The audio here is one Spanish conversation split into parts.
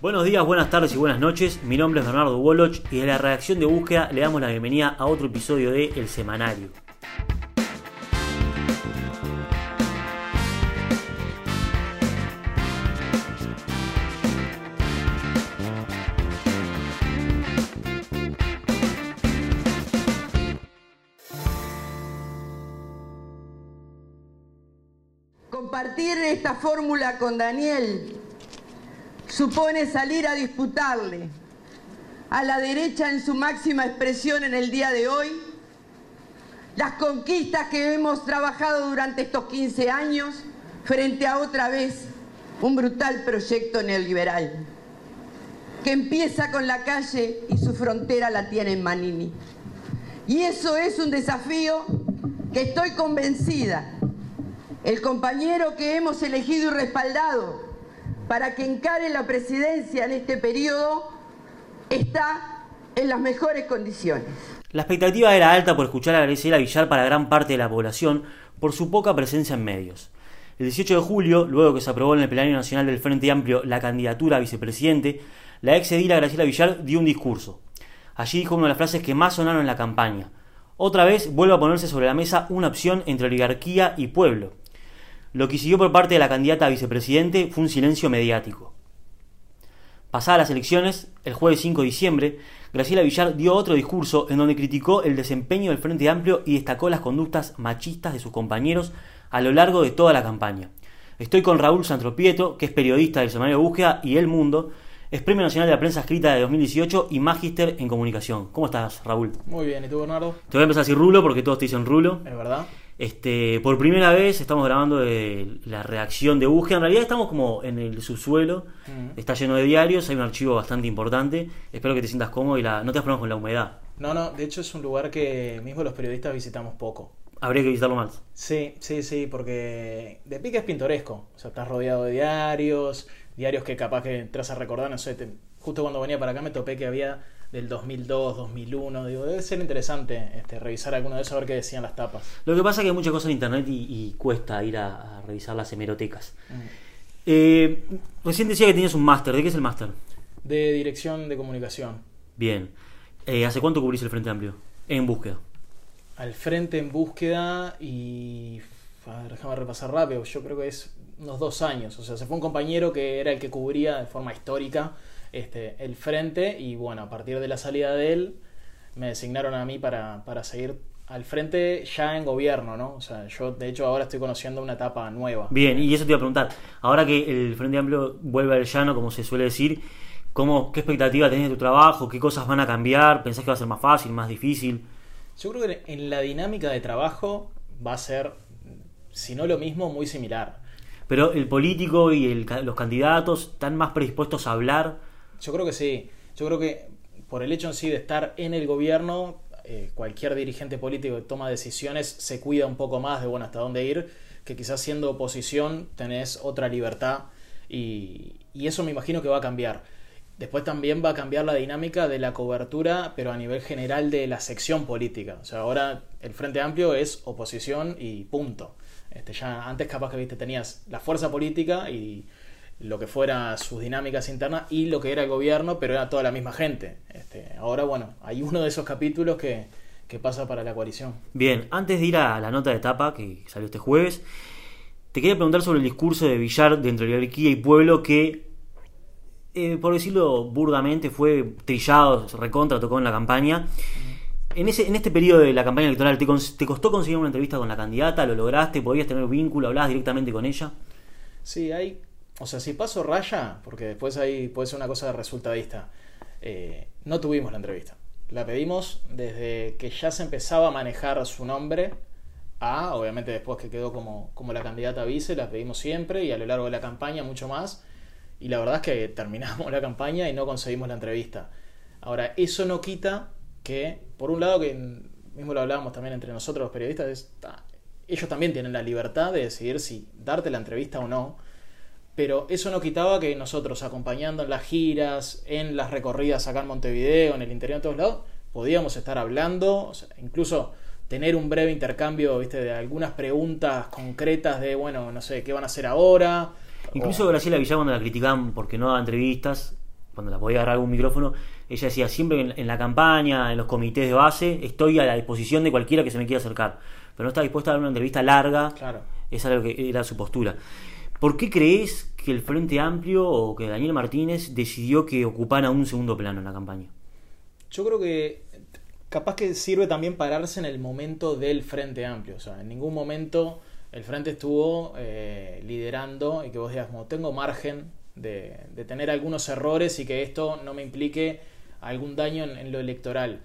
Buenos días, buenas tardes y buenas noches. Mi nombre es Bernardo Woloch y de la redacción de búsqueda le damos la bienvenida a otro episodio de El Semanario. Compartir esta fórmula con Daniel supone salir a disputarle a la derecha en su máxima expresión en el día de hoy las conquistas que hemos trabajado durante estos 15 años frente a otra vez un brutal proyecto neoliberal que empieza con la calle y su frontera la tiene en Manini. Y eso es un desafío que estoy convencida el compañero que hemos elegido y respaldado para que encare la presidencia en este periodo está en las mejores condiciones. La expectativa era alta por escuchar a Graciela Villar para gran parte de la población por su poca presencia en medios. El 18 de julio, luego que se aprobó en el Plenario Nacional del Frente Amplio la candidatura a vicepresidente, la ex edila Graciela Villar dio un discurso. Allí dijo una de las frases que más sonaron en la campaña. Otra vez vuelve a ponerse sobre la mesa una opción entre oligarquía y pueblo. Lo que siguió por parte de la candidata a vicepresidente fue un silencio mediático. Pasadas las elecciones, el jueves 5 de diciembre, Graciela Villar dio otro discurso en donde criticó el desempeño del Frente Amplio y destacó las conductas machistas de sus compañeros a lo largo de toda la campaña. Estoy con Raúl Santropieto, que es periodista del Semanario de Búsqueda y El Mundo, es Premio Nacional de la Prensa Escrita de 2018 y Magíster en Comunicación. ¿Cómo estás, Raúl? Muy bien, ¿y tú, Bernardo? Te voy a empezar a decir Rulo porque todos te dicen Rulo. Es verdad. Este, por primera vez estamos grabando de la reacción de búsqueda. En realidad estamos como en el subsuelo. Está lleno de diarios, hay un archivo bastante importante. Espero que te sientas cómodo y la, no te problemas con la humedad. No, no, de hecho es un lugar que mismo los periodistas visitamos poco. Habría que visitarlo más. Sí, sí, sí, porque de pica es pintoresco. O sea, estás rodeado de diarios, diarios que capaz que entras a recordar, no sé, justo cuando venía para acá me topé que había del 2002, 2001. Digo, debe ser interesante este, revisar alguno de esos, a ver qué decían las tapas. Lo que pasa es que hay muchas cosas en internet y, cuesta ir a, revisar las hemerotecas. Mm. Eh, recién decía que tenías un máster. ¿De qué es el máster? De dirección de comunicación. Bien. Eh, ¿Hace cuánto cubrís el Frente Amplio? En búsqueda. Al Frente en búsqueda y. A ver, déjame repasar rápido. Yo creo que es unos dos años. O sea, se fue un compañero que era el que cubría de forma histórica este, el frente y bueno, a partir de la salida de él me designaron a mí para, seguir al frente ya en gobierno, ¿no? O sea, yo de hecho ahora estoy conociendo una etapa nueva. Bien, y eso te iba a preguntar, ahora que el Frente Amplio vuelve al llano, como se suele decir, ¿cómo, ¿qué expectativa tenés de tu trabajo? ¿Qué cosas van a cambiar? ¿Pensás que va a ser más fácil, más difícil? Yo creo que en la dinámica de trabajo va a ser, si no lo mismo, muy similar. Pero el político y los candidatos están más predispuestos a hablar yo creo que sí. Yo creo que por el hecho en sí de estar en el gobierno, eh, cualquier dirigente político que toma decisiones se cuida un poco más de bueno hasta dónde ir, que quizás siendo oposición tenés otra libertad y, eso me imagino que va a cambiar. Después también va a cambiar la dinámica de la cobertura, pero a nivel general de la sección política. O sea, ahora el Frente Amplio es oposición y punto. Este, ya antes capaz que viste tenías la fuerza política y lo que fuera sus dinámicas internas y lo que era el gobierno, pero era toda la misma gente. Este, ahora, bueno, hay uno de esos capítulos que, pasa para la coalición. Bien, antes de ir a la nota de etapa que salió este jueves, te quería preguntar sobre el discurso de Villar de entre oligarquía y pueblo que, eh, por decirlo burdamente, fue trillado, recontra, tocó en la campaña. En, ese, en este periodo de la campaña electoral, ¿te, ¿te costó conseguir una entrevista con la candidata? ¿Lo lograste? ¿Podías tener vínculo? ¿Hablabas directamente con ella? Sí, hay o sea, si paso raya, porque después ahí puede ser una cosa resultadista, eh, no tuvimos la entrevista. La pedimos desde que ya se empezaba a manejar su nombre a, obviamente después que quedó como, como la candidata vice, la pedimos siempre y a lo largo de la campaña mucho más. Y la verdad es que terminamos la campaña y no conseguimos la entrevista. Ahora, eso no quita que, por un lado, que mismo lo hablábamos también entre nosotros los periodistas, ellos también tienen la libertad de decidir si darte la entrevista o no pero eso no quitaba que nosotros, acompañando en las giras, en las recorridas acá en Montevideo, en el interior de todos lados, podíamos estar hablando, incluso tener un breve intercambio, viste, de algunas preguntas concretas de, bueno, no sé, ¿qué van a hacer ahora? Incluso Graciela Villar cuando la criticaban porque no daba entrevistas, cuando la podía agarrar algún micrófono, ella decía siempre en, en, la campaña, en los comités de base, estoy a la disposición de cualquiera que se me quiera acercar, pero no está dispuesta a dar una entrevista larga, Claro. esa era, lo que era su postura. ¿Por qué crees que el Frente Amplio o que Daniel Martínez decidió que ocupara un segundo plano en la campaña? Yo creo que capaz que sirve también pararse en el momento del Frente Amplio. O sea, en ningún momento el Frente estuvo eh, liderando y que vos digas, como tengo margen de, tener algunos errores y que esto no me implique algún daño en, lo electoral.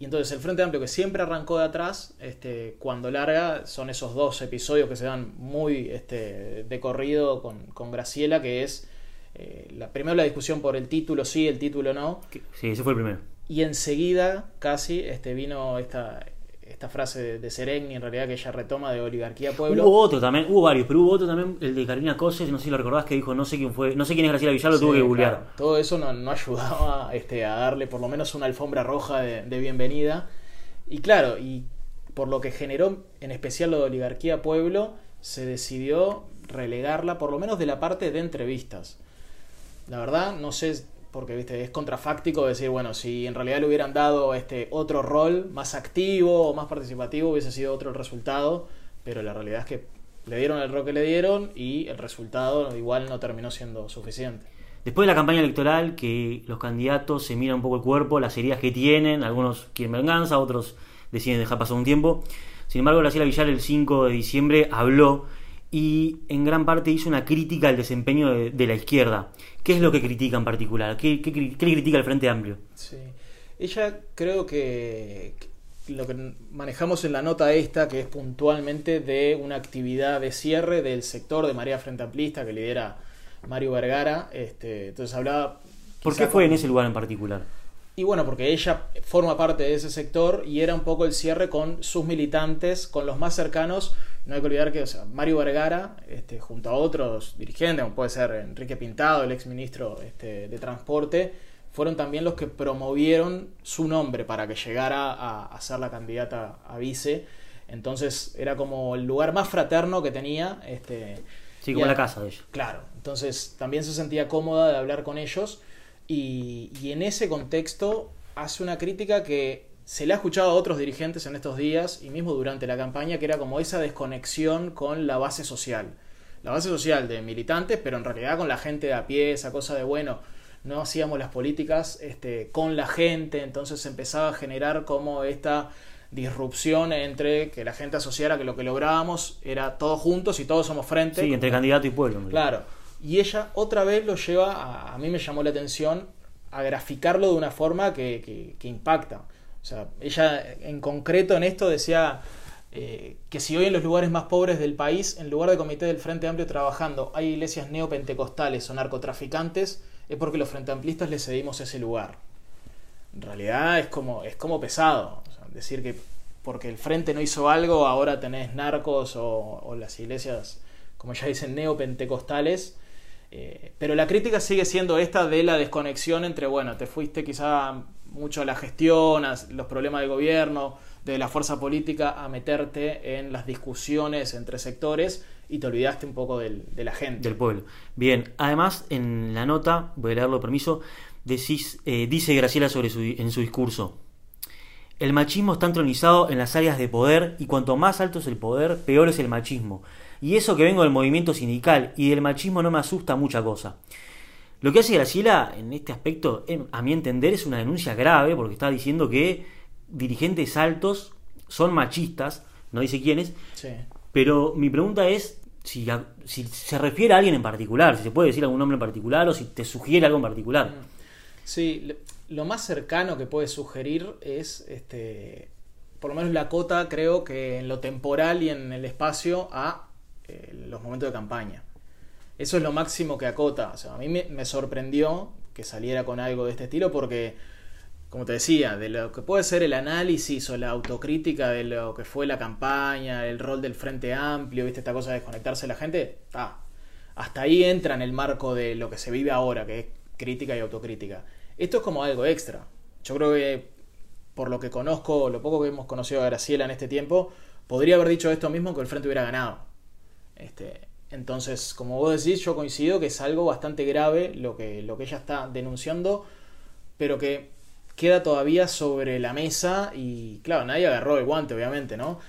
Y entonces el Frente Amplio, que siempre arrancó de atrás, este, cuando larga, son esos dos episodios que se dan muy este, de corrido con, con Graciela, que es eh, la, primero la discusión por el título sí, el título no. Sí, ese fue el primero. Y enseguida casi este, vino esta, esta frase de, de en realidad que ella retoma de oligarquía pueblo. Hubo otro también, hubo varios, pero hubo otro también, el de Carolina Coses, no sé si lo recordás, que dijo, no sé quién fue, no sé quién es Graciela Villar, lo sí, tuve que googlear. Claro. Todo eso no, no ayudaba este, a darle por lo menos una alfombra roja de, de, bienvenida. Y claro, y por lo que generó en especial lo de oligarquía pueblo, se decidió relegarla por lo menos de la parte de entrevistas. La verdad, no sé porque viste es contrafáctico decir bueno si en realidad le hubieran dado este otro rol más activo o más participativo hubiese sido otro el resultado pero la realidad es que le dieron el rol que le dieron y el resultado igual no terminó siendo suficiente. Después de la campaña electoral que los candidatos se miran un poco el cuerpo las heridas que tienen algunos quieren venganza otros deciden dejar pasar un tiempo. Sin embargo Graciela Villar el 5 de diciembre habló y en gran parte hizo una crítica al desempeño de, de la izquierda. ¿Qué es lo que critica en particular? ¿Qué, qué, qué le critica el Frente Amplio? Sí. Ella creo que, que, lo que manejamos en la nota esta, que es puntualmente de una actividad de cierre del sector de María Frente Amplista que lidera Mario Vergara. Este, entonces hablaba... ¿Por qué fue en ese lugar en particular? Y bueno, porque ella forma parte de ese sector y era un poco el cierre con sus militantes, con los más cercanos. No hay que olvidar que o sea, Mario Vergara, este, junto a otros dirigentes, como puede ser Enrique Pintado, el ex ministro este, de Transporte, fueron también los que promovieron su nombre para que llegara a, a ser la candidata a vice. Entonces era como el lugar más fraterno que tenía. Este, sí, como a, la casa de ellos. Claro, entonces también se sentía cómoda de hablar con ellos. Y, y, en ese contexto hace una crítica que se le ha escuchado a otros dirigentes en estos días y mismo durante la campaña, que era como esa desconexión con la base social. La base social de militantes, pero en realidad con la gente de a pie, esa cosa de, bueno, no hacíamos las políticas este, con la gente, entonces empezaba a generar como esta disrupción entre que la gente asociara que lo que lográbamos era todos juntos y todos somos frente. Sí, entre candidato y pueblo. Claro. Y ella otra vez lo lleva, a, a mí me llamó la atención, a graficarlo de una forma que, que, impacta. O sea, ella en concreto en esto decía eh, que si hoy en los lugares más pobres del país, en lugar de comité del Frente Amplio trabajando, hay iglesias neopentecostales o narcotraficantes, es porque los Frente Amplistas le cedimos ese lugar. En realidad es como, es como pesado. Decir que porque el Frente no hizo algo, ahora tenés narcos o, o las iglesias, como ya dicen, neopentecostales. Eh, pero la crítica sigue siendo esta de la desconexión entre, bueno, te fuiste quizá mucho a la gestión, a los problemas del gobierno, de la fuerza política, a meterte en las discusiones entre sectores y te olvidaste un poco del, de la gente. Del pueblo. Bien, además en la nota, voy a leerlo permiso, decís, eh, dice Graciela sobre su, en su discurso. El machismo está entronizado en las áreas de poder y cuanto más alto es el poder, peor es el machismo. Y eso que vengo del movimiento sindical y del machismo no me asusta mucha cosa. Lo que hace Graciela en este aspecto, a mi entender, es una denuncia grave porque está diciendo que dirigentes altos son machistas, no dice quiénes, sí. pero mi pregunta es si, si, se refiere a alguien en particular, si se puede decir algún nombre en particular o si te sugiere algo en particular. Sí, lo más cercano que puede sugerir es, este, por lo menos la cota, creo que en lo temporal y en el espacio a eh, los momentos de campaña. Eso es lo máximo que acota. O sea, a mí me, sorprendió que saliera con algo de este estilo porque, como te decía, de lo que puede ser el análisis o la autocrítica de lo que fue la campaña, el rol del Frente Amplio, ¿viste? Esta cosa de desconectarse de la gente, ah, hasta ahí entra en el marco de lo que se vive ahora, que es crítica y autocrítica. Esto es como algo extra. Yo creo que, por lo que conozco, lo poco que hemos conocido a Graciela en este tiempo, podría haber dicho esto mismo que el Frente hubiera ganado. Este, Entonces, como vos decís, yo coincido que es algo bastante grave lo que, lo que ella está denunciando, pero que queda todavía sobre la mesa y claro, nadie agarró el guante, obviamente, ¿no?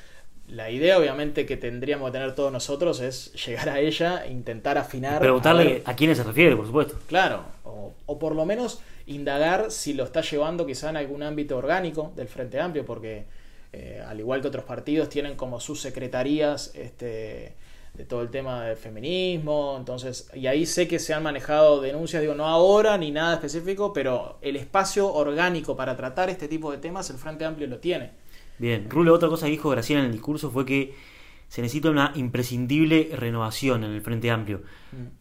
La idea, obviamente, que tendríamos que tener todos nosotros es llegar a ella e intentar afinar. Preguntarle a, quién se refiere, por supuesto. Claro, o, o, por lo menos indagar si lo está llevando quizá en algún ámbito orgánico del Frente Amplio, porque eh, al igual que otros partidos tienen como sus secretarías este, de todo el tema del feminismo, entonces, y ahí sé que se han manejado denuncias, digo, no ahora ni nada específico, pero el espacio orgánico para tratar este tipo de temas el Frente Amplio lo tiene. Bien, Rulo, otra cosa que dijo Graciela en el discurso fue que se necesita una imprescindible renovación en el Frente Amplio. Mm.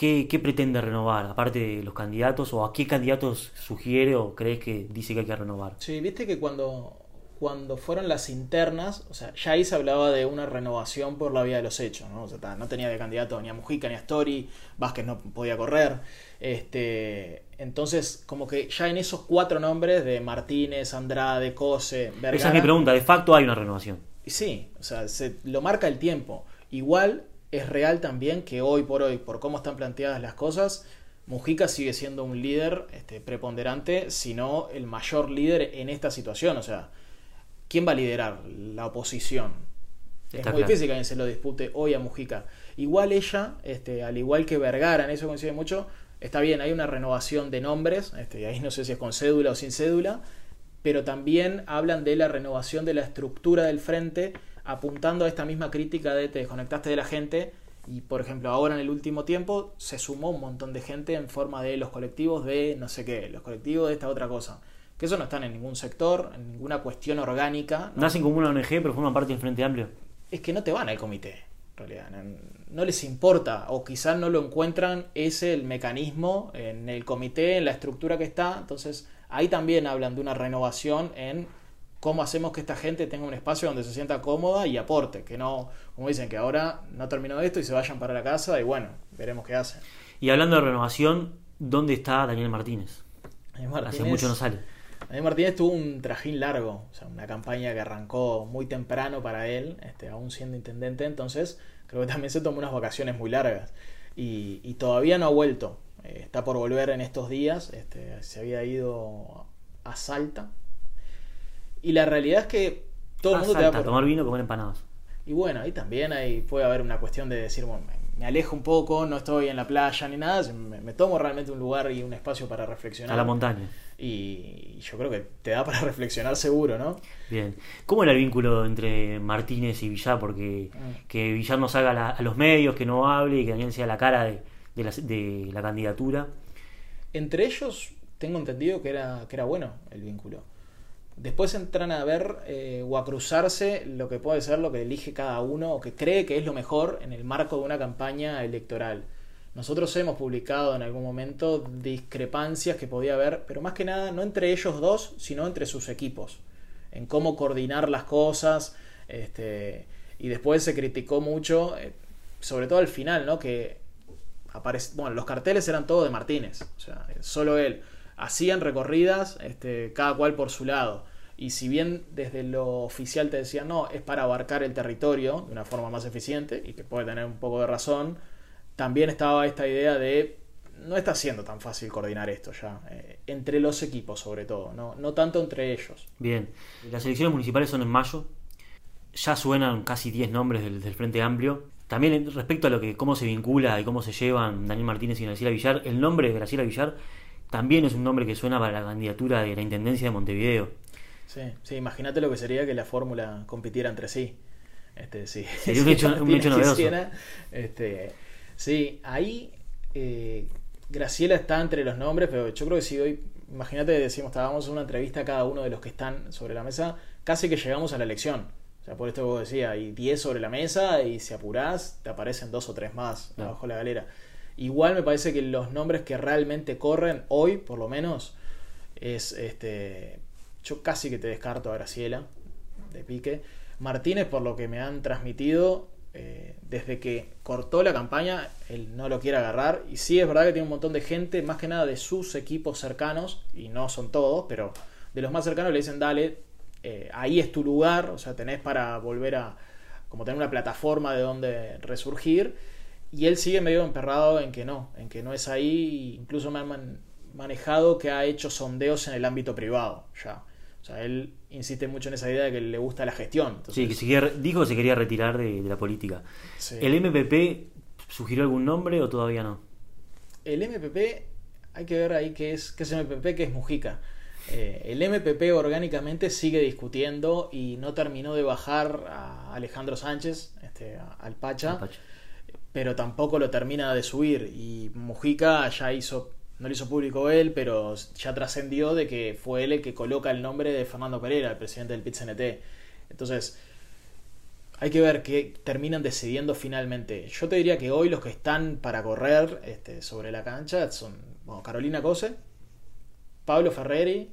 ¿Qué, ¿Qué, pretende renovar? Aparte de los candidatos, o a qué candidatos sugiere o crees que dice que hay que renovar? Sí, viste que cuando cuando fueron las internas, o sea, ya ahí se hablaba de una renovación por la vía de los hechos, ¿no? O sea, no tenía de candidato ni a Mujica ni a Story, Vázquez no podía correr. Este, entonces, como que ya en esos cuatro nombres de Martínez, Andrade, Cose, Vergara, Esa es mi pregunta, de facto hay una renovación. Sí, o sea, se lo marca el tiempo. Igual es real también que hoy por hoy, por cómo están planteadas las cosas, Mujica sigue siendo un líder este, preponderante, si no el mayor líder en esta situación. O sea, ¿quién va a liderar la oposición? es muy difícil que alguien se lo dispute hoy a Mujica. Igual ella, este, al igual que Vergara, en eso coincide mucho, está bien, hay una renovación de nombres, este, ahí no sé si es con cédula o sin cédula, pero también hablan de la renovación de la estructura del frente, apuntando a esta misma crítica de te desconectaste de la gente, y por ejemplo ahora en el último tiempo se sumó un montón de gente en forma de los colectivos de no sé qué, los colectivos de esta otra cosa que eso no están en ningún sector, en ninguna cuestión orgánica. Nacen como una ONG, pero forman parte del Frente Amplio. Es que no te van al comité, en realidad. No, les importa, o quizás no lo encuentran ese el mecanismo en el comité, en la estructura que está. Entonces, ahí también hablan de una renovación en cómo hacemos que esta gente tenga un espacio donde se sienta cómoda y aporte, que no, como dicen, que ahora no terminó esto y se vayan para la casa y bueno, veremos qué hacen. Y hablando de renovación, ¿dónde está Daniel Martínez? Daniel Martínez Hace mucho no sale. Daniel Martínez tuvo un trajín largo, o sea, una campaña que arrancó muy temprano para él, este, aún siendo intendente, entonces creo que también se tomó unas vacaciones muy largas y, todavía no ha vuelto. Eh, está por volver en estos días, este, se había ido a Salta. Y la realidad es que todo el mundo te va a tomar vino, comer empanadas. Y bueno, ahí también ahí puede haber una cuestión de decir, bueno, me alejo un poco, no estoy en la playa ni nada, me, tomo realmente un lugar y un espacio para reflexionar. A la montaña. Y, yo creo que te da para reflexionar seguro, ¿no? Bien. ¿Cómo era el vínculo entre Martínez y Villar? Porque mm. que Villar no salga a los medios, que no hable y que Daniel sea la cara de, la, de la candidatura. Entre ellos tengo entendido que era, que era bueno el vínculo. Después entran a ver eh, o a cruzarse lo que puede ser lo que elige cada uno o que cree que es lo mejor en el marco de una campaña electoral. Nosotros hemos publicado en algún momento discrepancias que podía haber, pero más que nada no entre ellos dos, sino entre sus equipos, en cómo coordinar las cosas. Este, y después se criticó mucho, eh, sobre todo al final, ¿no? Que aparece, bueno, los carteles eran todos de Martínez, o sea, solo él. Hacían recorridas, este, cada cual por su lado. Y si bien desde lo oficial te decían, no, es para abarcar el territorio de una forma más eficiente, y que puede tener un poco de razón, también estaba esta idea de no está siendo tan fácil coordinar esto ya, eh, entre los equipos sobre todo, ¿no? no tanto entre ellos. Bien, las elecciones municipales son en mayo, ya suenan casi 10 nombres del, Frente Amplio. También respecto a lo que cómo se vincula y cómo se llevan Daniel Martínez y Graciela Villar, el nombre de Graciela Villar también es un nombre que suena para la candidatura de la Intendencia de Montevideo. Sí, sí, imagínate lo que sería que la fórmula compitiera entre sí. Este, sí. Sería un hecho, un hecho novedoso. este, sí, ahí eh, Graciela está entre los nombres, pero yo creo que si hoy, imagínate, decimos, estábamos en una entrevista a cada uno de los que están sobre la mesa, casi que llegamos a la elección. O sea, por esto que vos decías, hay 10 sobre la mesa y si apurás, te aparecen dos o tres más abajo de la galera. Igual me parece que los nombres que realmente corren hoy, por lo menos, es este yo casi que te descarto a Graciela de pique. Martínez, por lo que me han transmitido, eh, desde que cortó la campaña, él no lo quiere agarrar. Y sí es verdad que tiene un montón de gente, más que nada de sus equipos cercanos, y no son todos, pero de los más cercanos le dicen, dale, eh, ahí es tu lugar, o sea, tenés para volver a, como tener una plataforma de donde resurgir. y él sigue medio emperrado en que no, en que no es ahí. Incluso me han manejado que ha hecho sondeos en el ámbito privado ya. Sea, él insiste mucho en esa idea de que le gusta la gestión. sí, que dijo que se quería retirar de, la política. ¿El MPP sugirió algún nombre o todavía no? El MPP, hay que ver ahí qué es, qué es MPP, qué es Mujica. Eh, el MPP orgánicamente sigue discutiendo y no terminó de bajar a Alejandro Sánchez, este, al Pacha, pero tampoco lo termina de subir. Y Mujica ya hizo no lo hizo público él, pero ya trascendió de que fue él el que coloca el nombre de Fernando Pereira, el presidente del PIT-CNT. Entonces, hay que ver qué terminan decidiendo finalmente. Yo te diría que hoy los que están para correr este, sobre la cancha son Carolina Cose, Pablo Ferreri,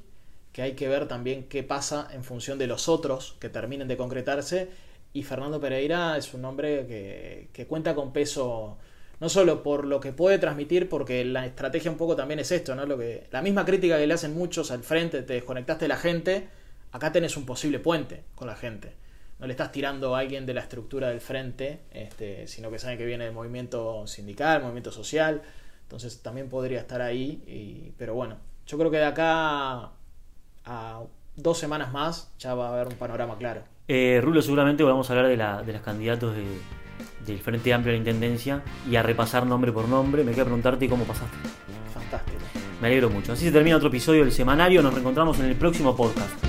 que hay que ver también qué pasa en función de los otros que terminen de concretarse, y Fernando Pereira es un hombre que, que cuenta con peso no solo por lo que puede transmitir, porque la estrategia un poco también es esto, ¿no? Lo que, la misma crítica que le hacen muchos al frente, te desconectaste de la gente, acá tenés un posible puente con la gente. No le estás tirando a alguien de la estructura del frente, este, sino que saben que viene del movimiento sindical, movimiento social, entonces también podría estar ahí, pero bueno, yo creo que de acá a dos semanas más ya va a haber un panorama claro. Eh, Rulo, seguramente vamos a hablar de, la, de los candidatos de, del Frente Amplio de la Intendencia y a repasar nombre por nombre. Me queda preguntarte cómo pasaste. Fantástico. Me alegro mucho. Así se termina otro episodio del semanario. Nos reencontramos en el próximo podcast.